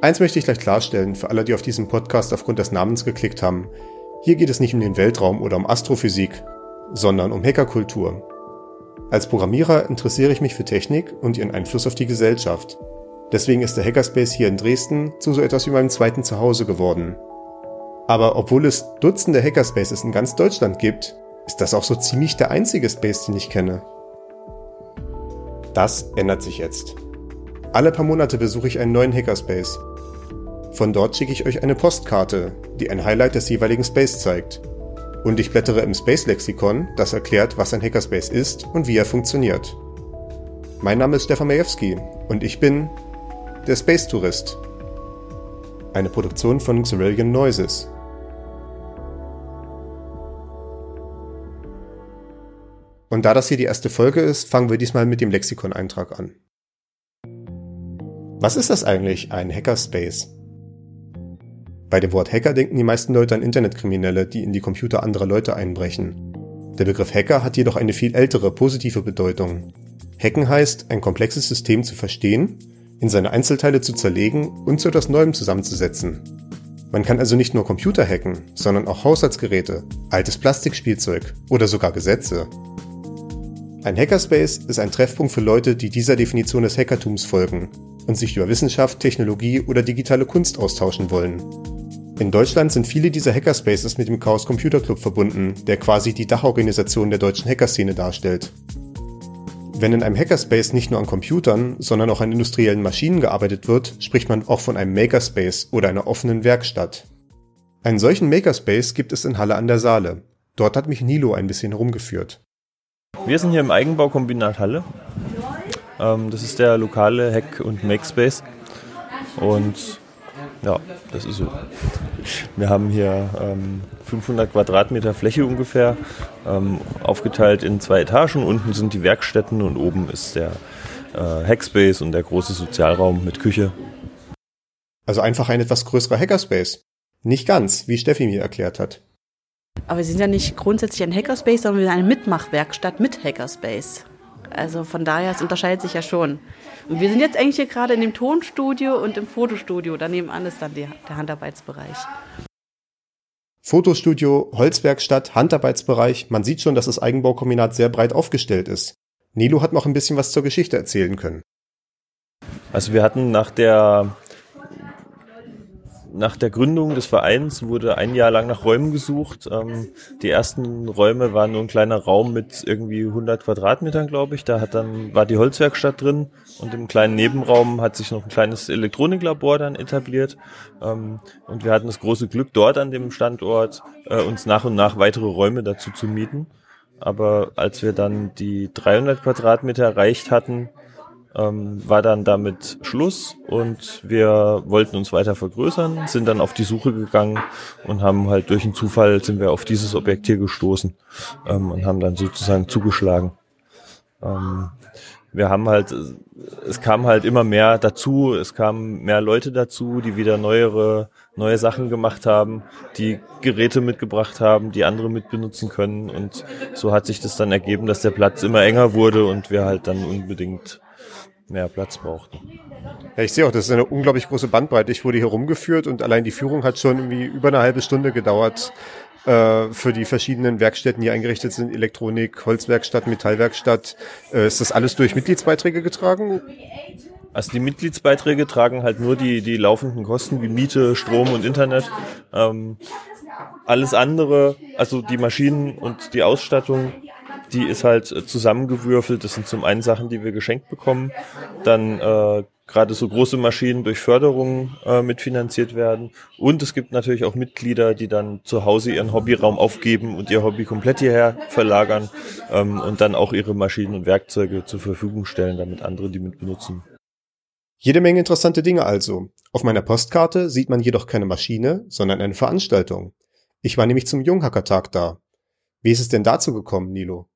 Eins möchte ich gleich klarstellen für alle, die auf diesen Podcast aufgrund des Namens geklickt haben. Hier geht es nicht um den Weltraum oder um Astrophysik, sondern um Hackerkultur. Als Programmierer interessiere ich mich für Technik und ihren Einfluss auf die Gesellschaft. Deswegen ist der Hackerspace hier in Dresden zu so etwas wie meinem zweiten Zuhause geworden. Aber obwohl es Dutzende Hackerspaces in ganz Deutschland gibt, ist das auch so ziemlich der einzige Space, den ich kenne. Das ändert sich jetzt. Alle paar Monate besuche ich einen neuen Hackerspace. Von dort schicke ich euch eine Postkarte, die ein Highlight des jeweiligen Space zeigt. Und ich blättere im Space Lexikon, das erklärt, was ein Hackerspace ist und wie er funktioniert. Mein Name ist Stefan Majewski und ich bin der Space Tourist. Eine Produktion von Xerillion Noises. Und da das hier die erste Folge ist, fangen wir diesmal mit dem Lexikon-Eintrag an. Was ist das eigentlich, ein Hackerspace? Bei dem Wort Hacker denken die meisten Leute an Internetkriminelle, die in die Computer anderer Leute einbrechen. Der Begriff Hacker hat jedoch eine viel ältere, positive Bedeutung. Hacken heißt, ein komplexes System zu verstehen, in seine Einzelteile zu zerlegen und zu etwas Neuem zusammenzusetzen. Man kann also nicht nur Computer hacken, sondern auch Haushaltsgeräte, altes Plastikspielzeug oder sogar Gesetze. Ein Hackerspace ist ein Treffpunkt für Leute, die dieser Definition des Hackertums folgen und sich über Wissenschaft, Technologie oder digitale Kunst austauschen wollen. In Deutschland sind viele dieser Hackerspaces mit dem Chaos Computer Club verbunden, der quasi die Dachorganisation der deutschen Hackerszene darstellt. Wenn in einem Hackerspace nicht nur an Computern, sondern auch an industriellen Maschinen gearbeitet wird, spricht man auch von einem Makerspace oder einer offenen Werkstatt. Einen solchen Makerspace gibt es in Halle an der Saale. Dort hat mich Nilo ein bisschen herumgeführt. Wir sind hier im Eigenbaukombinat Halle ähm, das ist der lokale Hack- und Makespace. Und ja, das ist so. Wir haben hier ähm, 500 Quadratmeter Fläche ungefähr, ähm, aufgeteilt in zwei Etagen. Unten sind die Werkstätten und oben ist der äh, Hackspace und der große Sozialraum mit Küche. Also einfach ein etwas größerer Hackerspace. Nicht ganz, wie Steffi mir erklärt hat. Aber wir sind ja nicht grundsätzlich ein Hackerspace, sondern wir sind eine Mitmachwerkstatt mit Hackerspace. Also von daher, es unterscheidet sich ja schon. Und wir sind jetzt eigentlich hier gerade in dem Tonstudio und im Fotostudio. Daneben an ist dann die, der Handarbeitsbereich. Fotostudio, Holzwerkstatt, Handarbeitsbereich. Man sieht schon, dass das Eigenbaukombinat sehr breit aufgestellt ist. Nilo hat noch ein bisschen was zur Geschichte erzählen können. Also wir hatten nach der nach der Gründung des Vereins wurde ein Jahr lang nach Räumen gesucht. Ähm, die ersten Räume waren nur ein kleiner Raum mit irgendwie 100 Quadratmetern, glaube ich. Da hat dann war die Holzwerkstatt drin und im kleinen Nebenraum hat sich noch ein kleines Elektroniklabor dann etabliert. Ähm, und wir hatten das große Glück, dort an dem Standort äh, uns nach und nach weitere Räume dazu zu mieten. Aber als wir dann die 300 Quadratmeter erreicht hatten, ähm, war dann damit Schluss und wir wollten uns weiter vergrößern, sind dann auf die Suche gegangen und haben halt durch einen Zufall sind wir auf dieses Objekt hier gestoßen ähm, und haben dann sozusagen zugeschlagen. Ähm, wir haben halt, es kam halt immer mehr dazu, es kamen mehr Leute dazu, die wieder neuere, neue Sachen gemacht haben, die Geräte mitgebracht haben, die andere mitbenutzen können und so hat sich das dann ergeben, dass der Platz immer enger wurde und wir halt dann unbedingt mehr Platz brauchten. Ja, ich sehe auch, das ist eine unglaublich große Bandbreite. Ich wurde hier rumgeführt und allein die Führung hat schon irgendwie über eine halbe Stunde gedauert äh, für die verschiedenen Werkstätten, die eingerichtet sind. Elektronik, Holzwerkstatt, Metallwerkstatt. Äh, ist das alles durch Mitgliedsbeiträge getragen? Also die Mitgliedsbeiträge tragen halt nur die, die laufenden Kosten wie Miete, Strom und Internet. Ähm, alles andere, also die Maschinen und die Ausstattung, die ist halt äh, zusammengewürfelt. Das sind zum einen Sachen, die wir geschenkt bekommen, dann äh, gerade so große Maschinen durch Förderung äh, mitfinanziert werden. Und es gibt natürlich auch Mitglieder, die dann zu Hause ihren Hobbyraum aufgeben und ihr Hobby komplett hierher verlagern ähm, und dann auch ihre Maschinen und Werkzeuge zur Verfügung stellen, damit andere die mit benutzen. Jede Menge interessante Dinge also. Auf meiner Postkarte sieht man jedoch keine Maschine, sondern eine Veranstaltung. Ich war nämlich zum Junghackertag da. Wie ist es denn dazu gekommen, Nilo?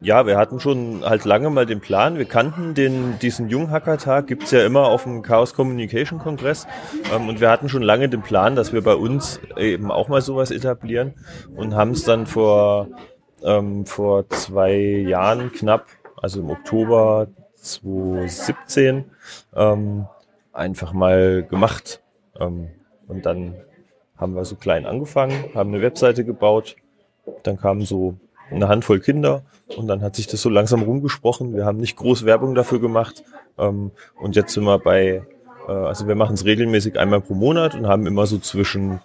Ja, wir hatten schon halt lange mal den Plan. Wir kannten den, diesen Junghacker-Tag, gibt's ja immer auf dem Chaos Communication Kongress. Ähm, und wir hatten schon lange den Plan, dass wir bei uns eben auch mal sowas etablieren und haben es dann vor, ähm, vor zwei Jahren knapp also im Oktober 2017, ähm, einfach mal gemacht. Ähm, und dann haben wir so klein angefangen, haben eine Webseite gebaut. Dann kamen so eine Handvoll Kinder und dann hat sich das so langsam rumgesprochen. Wir haben nicht groß Werbung dafür gemacht. Ähm, und jetzt sind wir bei, äh, also wir machen es regelmäßig einmal pro Monat und haben immer so zwischen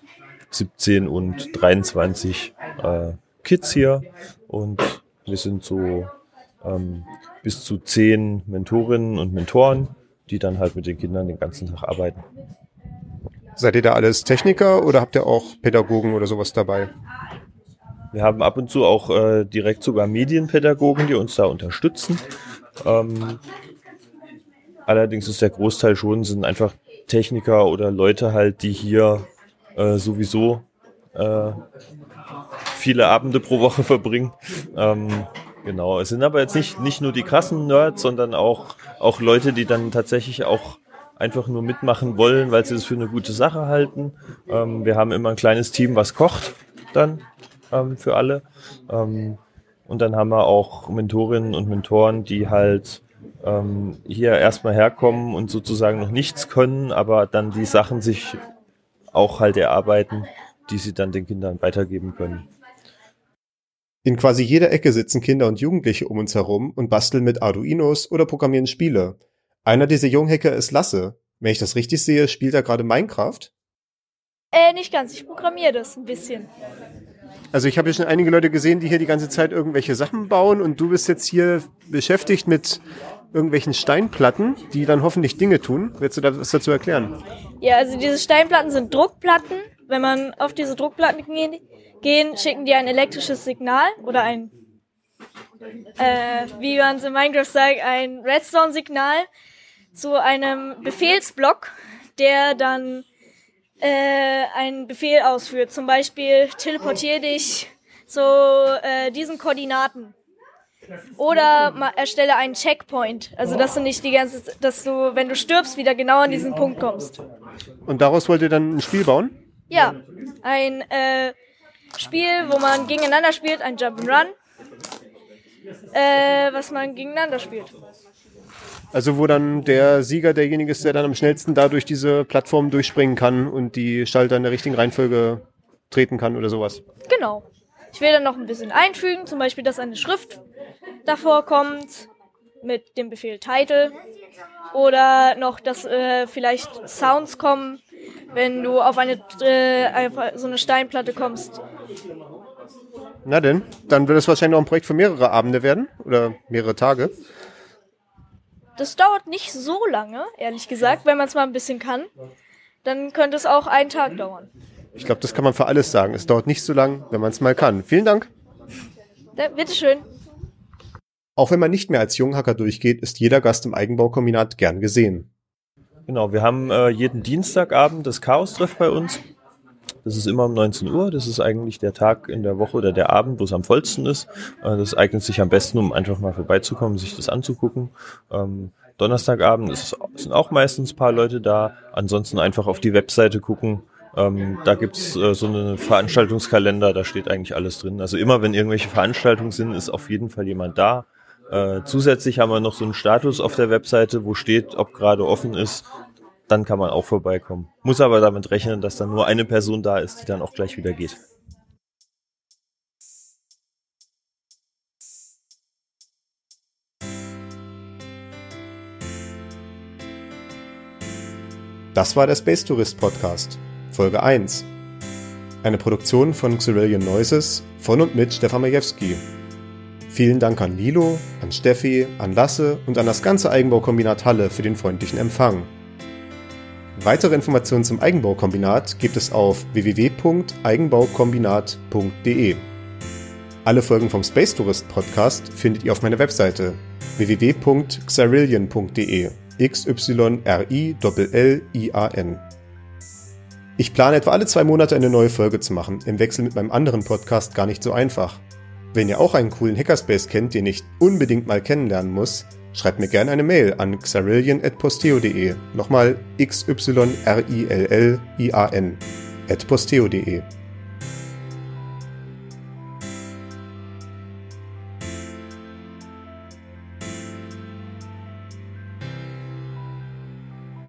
17 und 23 äh, Kids hier. Und wir sind so ähm, bis zu zehn Mentorinnen und Mentoren, die dann halt mit den Kindern den ganzen Tag arbeiten. Seid ihr da alles Techniker oder habt ihr auch Pädagogen oder sowas dabei? Wir haben ab und zu auch äh, direkt sogar Medienpädagogen, die uns da unterstützen. Ähm, allerdings ist der Großteil schon, sind einfach Techniker oder Leute halt, die hier äh, sowieso äh, viele Abende pro Woche verbringen. Ähm, genau, es sind aber jetzt nicht, nicht nur die krassen Nerds, sondern auch, auch Leute, die dann tatsächlich auch einfach nur mitmachen wollen, weil sie es für eine gute Sache halten. Ähm, wir haben immer ein kleines Team, was kocht dann ähm, für alle. Ähm, und dann haben wir auch Mentorinnen und Mentoren, die halt ähm, hier erstmal herkommen und sozusagen noch nichts können, aber dann die Sachen sich auch halt erarbeiten, die sie dann den Kindern weitergeben können. In quasi jeder Ecke sitzen Kinder und Jugendliche um uns herum und basteln mit Arduinos oder programmieren Spiele. Einer dieser Junghacker ist Lasse. Wenn ich das richtig sehe, spielt er gerade Minecraft? Äh, nicht ganz. Ich programmiere das ein bisschen. Also ich habe ja schon einige Leute gesehen, die hier die ganze Zeit irgendwelche Sachen bauen und du bist jetzt hier beschäftigt mit irgendwelchen Steinplatten, die dann hoffentlich Dinge tun. Willst du da was dazu erklären? Ja, also diese Steinplatten sind Druckplatten. Wenn man auf diese Druckplatten geht, gehen, schicken die ein elektrisches Signal oder ein, äh, wie man es in Minecraft sagt, ein Redstone-Signal zu einem Befehlsblock, der dann äh, einen Befehl ausführt. Zum Beispiel teleportiere dich zu äh, diesen Koordinaten. Oder erstelle einen Checkpoint. Also dass du nicht die ganze, dass du, wenn du stirbst, wieder genau an diesen Punkt kommst. Und daraus wollt ihr dann ein Spiel bauen? Ja, ein äh, Spiel, wo man gegeneinander spielt, ein Jump'n'Run, äh, was man gegeneinander spielt. Also wo dann der Sieger derjenige ist, der dann am schnellsten da durch diese Plattform durchspringen kann und die Schalter in der richtigen Reihenfolge treten kann oder sowas. Genau. Ich will dann noch ein bisschen einfügen, zum Beispiel, dass eine Schrift davor kommt mit dem Befehl Title oder noch, dass äh, vielleicht Sounds kommen, wenn du auf eine äh, so eine Steinplatte kommst. Na denn, dann wird es wahrscheinlich noch ein Projekt für mehrere Abende werden oder mehrere Tage. Das dauert nicht so lange, ehrlich gesagt, wenn man es mal ein bisschen kann. Dann könnte es auch einen Tag dauern. Ich glaube, das kann man für alles sagen. Es dauert nicht so lang, wenn man es mal kann. Vielen Dank. Ja, bitteschön. Auch wenn man nicht mehr als Junghacker durchgeht, ist jeder Gast im Eigenbaukombinat gern gesehen. Genau, wir haben äh, jeden Dienstagabend das Chaos-Treff bei uns. Das ist immer um 19 Uhr. Das ist eigentlich der Tag in der Woche oder der Abend, wo es am vollsten ist. Äh, das eignet sich am besten, um einfach mal vorbeizukommen, sich das anzugucken. Ähm, Donnerstagabend ist, sind auch meistens ein paar Leute da. Ansonsten einfach auf die Webseite gucken. Ähm, da gibt's äh, so einen Veranstaltungskalender, da steht eigentlich alles drin. Also immer, wenn irgendwelche Veranstaltungen sind, ist auf jeden Fall jemand da. Äh, zusätzlich haben wir noch so einen Status auf der Webseite, wo steht, ob gerade offen ist. Dann kann man auch vorbeikommen. Muss aber damit rechnen, dass dann nur eine Person da ist, die dann auch gleich wieder geht. Das war der Space Tourist Podcast, Folge 1. Eine Produktion von Xerillion Noises von und mit Stefan Majewski. Vielen Dank an Lilo, an Steffi, an Lasse und an das ganze Eigenbaukombinat Halle für den freundlichen Empfang. Weitere Informationen zum Eigenbaukombinat gibt es auf www.eigenbaukombinat.de. Alle Folgen vom Space Tourist Podcast findet ihr auf meiner Webseite www.xarillion.de x y r i l i a n. Ich plane etwa alle zwei Monate eine neue Folge zu machen, im Wechsel mit meinem anderen Podcast gar nicht so einfach. Wenn ihr auch einen coolen Hackerspace kennt, den ich unbedingt mal kennenlernen muss, schreibt mir gerne eine Mail an xarillion.posteo.de. Nochmal x y r i l l i a n at posteo.de.